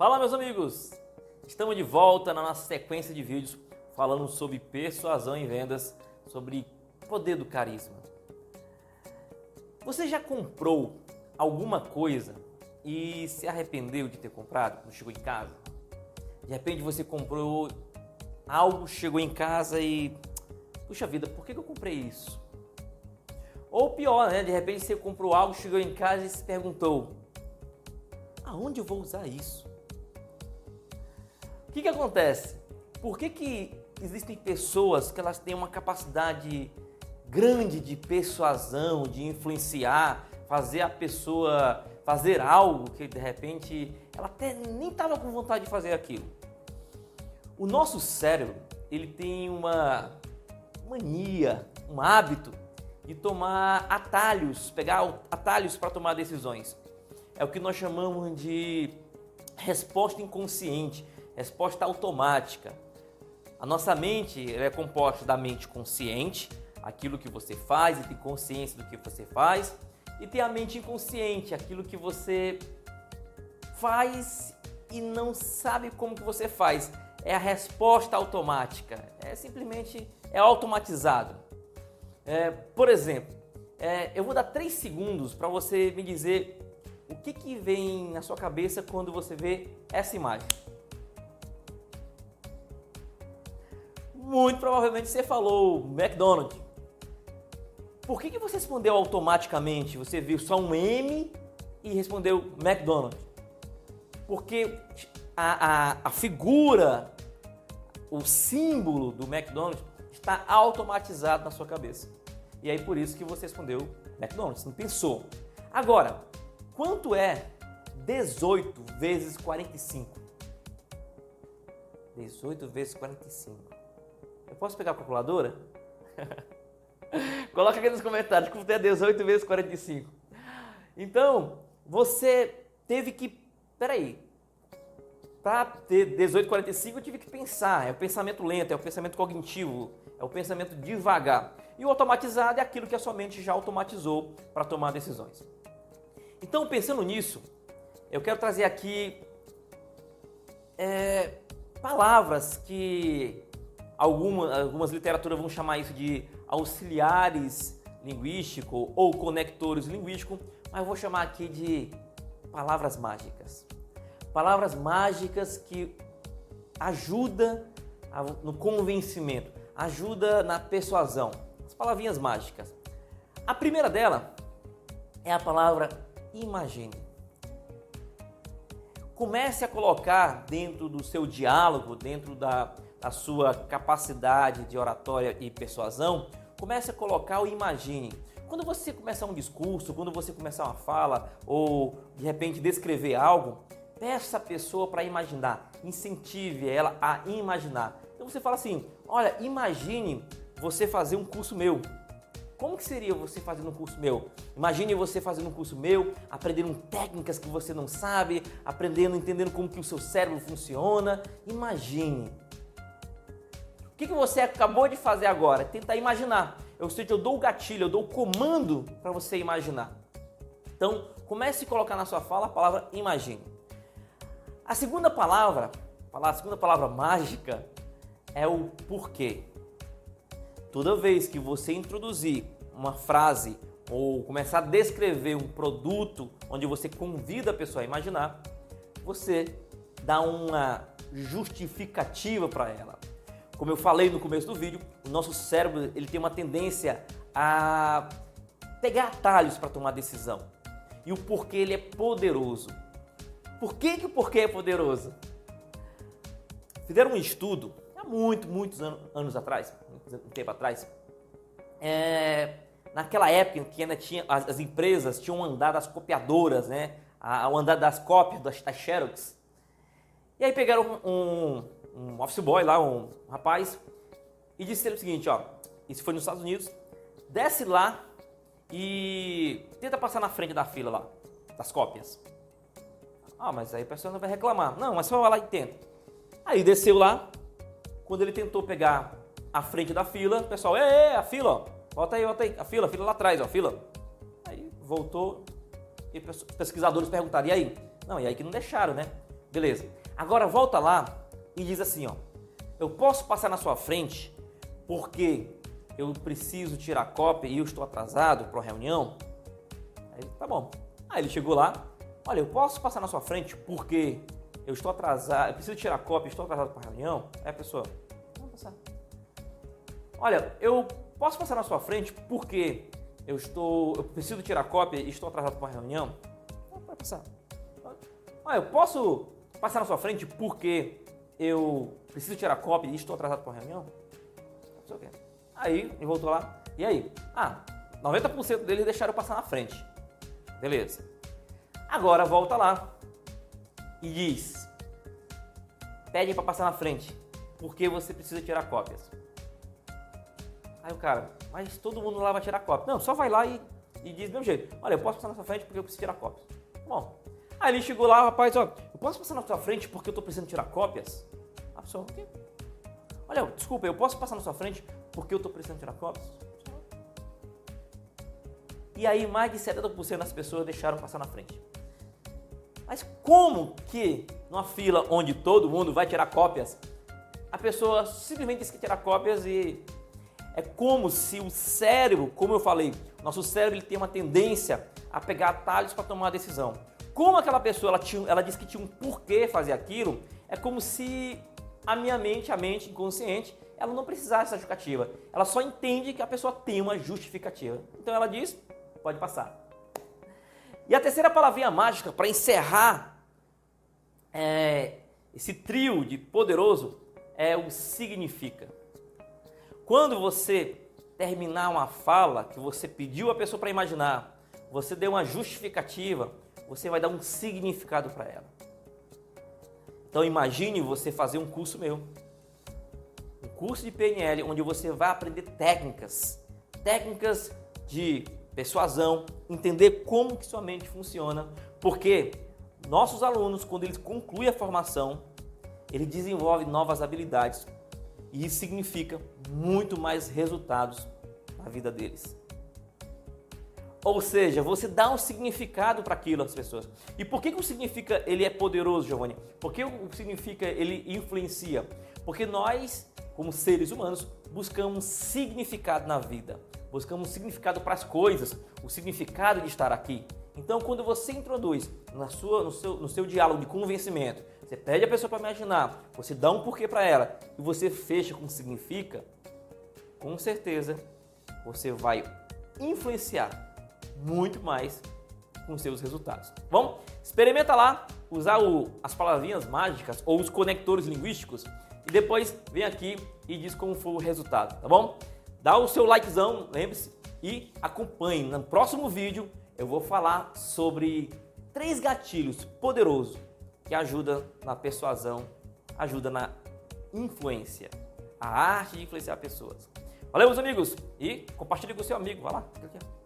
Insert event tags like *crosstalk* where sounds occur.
Fala, meus amigos! Estamos de volta na nossa sequência de vídeos falando sobre persuasão em vendas, sobre poder do carisma. Você já comprou alguma coisa e se arrependeu de ter comprado quando chegou em casa? De repente você comprou algo, chegou em casa e. Puxa vida, por que eu comprei isso? Ou pior, né? De repente você comprou algo, chegou em casa e se perguntou: aonde eu vou usar isso? O que, que acontece? Por que, que existem pessoas que elas têm uma capacidade grande de persuasão, de influenciar, fazer a pessoa fazer algo que de repente ela até nem estava com vontade de fazer aquilo? O nosso cérebro, ele tem uma mania, um hábito de tomar atalhos, pegar atalhos para tomar decisões. É o que nós chamamos de resposta inconsciente resposta automática. A nossa mente é composta da mente consciente, aquilo que você faz e tem consciência do que você faz, e tem a mente inconsciente, aquilo que você faz e não sabe como que você faz. É a resposta automática. É simplesmente é automatizado. É, por exemplo, é, eu vou dar três segundos para você me dizer o que, que vem na sua cabeça quando você vê essa imagem. Muito provavelmente você falou McDonald's. Por que, que você respondeu automaticamente? Você viu só um M e respondeu McDonald's? Porque a, a, a figura, o símbolo do McDonald's está automatizado na sua cabeça. E aí por isso que você respondeu McDonald's, não pensou. Agora, quanto é 18 vezes 45? 18 vezes 45. Eu posso pegar a calculadora? *laughs* Coloca aqui nos comentários quanto é 18 vezes 45. Então, você teve que. Peraí. Para ter 18, 45, eu tive que pensar. É o pensamento lento, é o pensamento cognitivo, é o pensamento devagar. E o automatizado é aquilo que a sua mente já automatizou para tomar decisões. Então, pensando nisso, eu quero trazer aqui é, palavras que Alguma, algumas literaturas vão chamar isso de auxiliares linguísticos ou conectores linguísticos, mas vou chamar aqui de palavras mágicas. Palavras mágicas que ajuda no convencimento, ajuda na persuasão. As palavrinhas mágicas. A primeira dela é a palavra imagine. Comece a colocar dentro do seu diálogo, dentro da, a sua capacidade de oratória e persuasão, comece a colocar o imagine. Quando você começar um discurso, quando você começar uma fala ou de repente descrever algo, peça a pessoa para imaginar, incentive ela a imaginar. Então você fala assim: "Olha, imagine você fazer um curso meu. Como que seria você fazendo um curso meu? Imagine você fazendo um curso meu, aprendendo técnicas que você não sabe, aprendendo, entendendo como que o seu cérebro funciona. Imagine que, que você acabou de fazer agora? Tentar imaginar. Eu sei que eu dou o gatilho, eu dou o comando para você imaginar. Então, comece a colocar na sua fala a palavra imagine. A segunda palavra, a segunda palavra mágica é o porquê. Toda vez que você introduzir uma frase ou começar a descrever um produto onde você convida a pessoa a imaginar, você dá uma justificativa para ela. Como eu falei no começo do vídeo, o nosso cérebro ele tem uma tendência a pegar atalhos para tomar decisão. E o porquê ele é poderoso. Por que, que o porquê é poderoso? Fizeram um estudo há muito, muitos anos, anos atrás, um tempo atrás. É, naquela época em que ainda tinha as, as, empresas tinham andado as copiadoras, né? O andar das cópias das, das Xerox. E aí pegaram um, um office boy lá, um rapaz, e disse ele o seguinte, ó, isso foi nos Estados Unidos, desce lá e tenta passar na frente da fila lá, das cópias. Ah, mas aí a pessoa não vai reclamar. Não, mas só vai lá e tenta. Aí desceu lá, quando ele tentou pegar a frente da fila, o pessoal, é, a fila, ó, volta aí, volta aí, a fila, a fila lá atrás, ó, a fila. Aí voltou e pesquisadores perguntaram, e aí? Não, e aí que não deixaram, né? Beleza. Agora volta lá e diz assim, ó. Eu posso passar na sua frente porque eu preciso tirar cópia e eu estou atrasado para a reunião? Aí, tá bom. Aí ele chegou lá, olha, eu posso passar na sua frente porque eu estou atrasado, eu preciso tirar cópia, estou atrasado para a reunião? Aí a pessoa, vamos passar. Olha, eu posso passar na sua frente porque eu estou, eu preciso tirar cópia e estou atrasado para uma reunião? Pode passar. Olha, eu posso passar na sua frente porque eu preciso tirar cópia e estou atrasado para uma reunião? Não sei o quê. Aí, ele voltou lá. E aí? Ah, 90% deles deixaram eu passar na frente. Beleza. Agora volta lá e diz: Pedem para passar na frente, porque você precisa tirar cópias. Aí o cara, mas todo mundo lá vai tirar cópia. Não, só vai lá e, e diz do mesmo jeito: Olha, eu posso passar na sua frente porque eu preciso tirar cópias. Bom, aí ele chegou lá, rapaz, ó, eu posso passar na sua frente porque eu estou precisando tirar cópias? O quê? Olha, desculpa, eu posso passar na sua frente porque eu estou precisando tirar cópias? E aí mais de 70% das pessoas deixaram passar na frente. Mas como que numa fila onde todo mundo vai tirar cópias, a pessoa simplesmente diz que tirar cópias e é como se o cérebro, como eu falei, nosso cérebro ele tem uma tendência a pegar atalhos para tomar a decisão. Como aquela pessoa ela, tinha, ela disse que tinha um porquê fazer aquilo, é como se a minha mente, a mente inconsciente, ela não precisasse dessa justificativa. Ela só entende que a pessoa tem uma justificativa. Então ela diz, pode passar. E a terceira palavrinha mágica para encerrar é, esse trio de poderoso é o significa. Quando você terminar uma fala que você pediu a pessoa para imaginar, você deu uma justificativa, você vai dar um significado para ela. Então imagine você fazer um curso meu. Curso de PNL onde você vai aprender técnicas, técnicas de persuasão, entender como que sua mente funciona, porque nossos alunos, quando eles concluem a formação, eles desenvolvem novas habilidades. E isso significa muito mais resultados na vida deles. Ou seja, você dá um significado para aquilo às pessoas. E por que, que o significa ele é poderoso, Giovanni? Por que o significa ele influencia? Porque nós como seres humanos, buscamos significado na vida, buscamos significado para as coisas, o significado de estar aqui. Então, quando você introduz na sua, no, seu, no seu diálogo de convencimento, você pede a pessoa para imaginar, você dá um porquê para ela e você fecha com significa, com certeza você vai influenciar muito mais com seus resultados. Bom, experimenta lá usar o, as palavrinhas mágicas ou os conectores linguísticos e depois vem aqui e diz como foi o resultado, tá bom? Dá o seu likezão, lembre-se, e acompanhe. No próximo vídeo eu vou falar sobre três gatilhos poderosos que ajudam na persuasão, ajuda na influência, a arte de influenciar pessoas. Valeu, meus amigos, e compartilhe com seu amigo. Vai lá, clica aqui.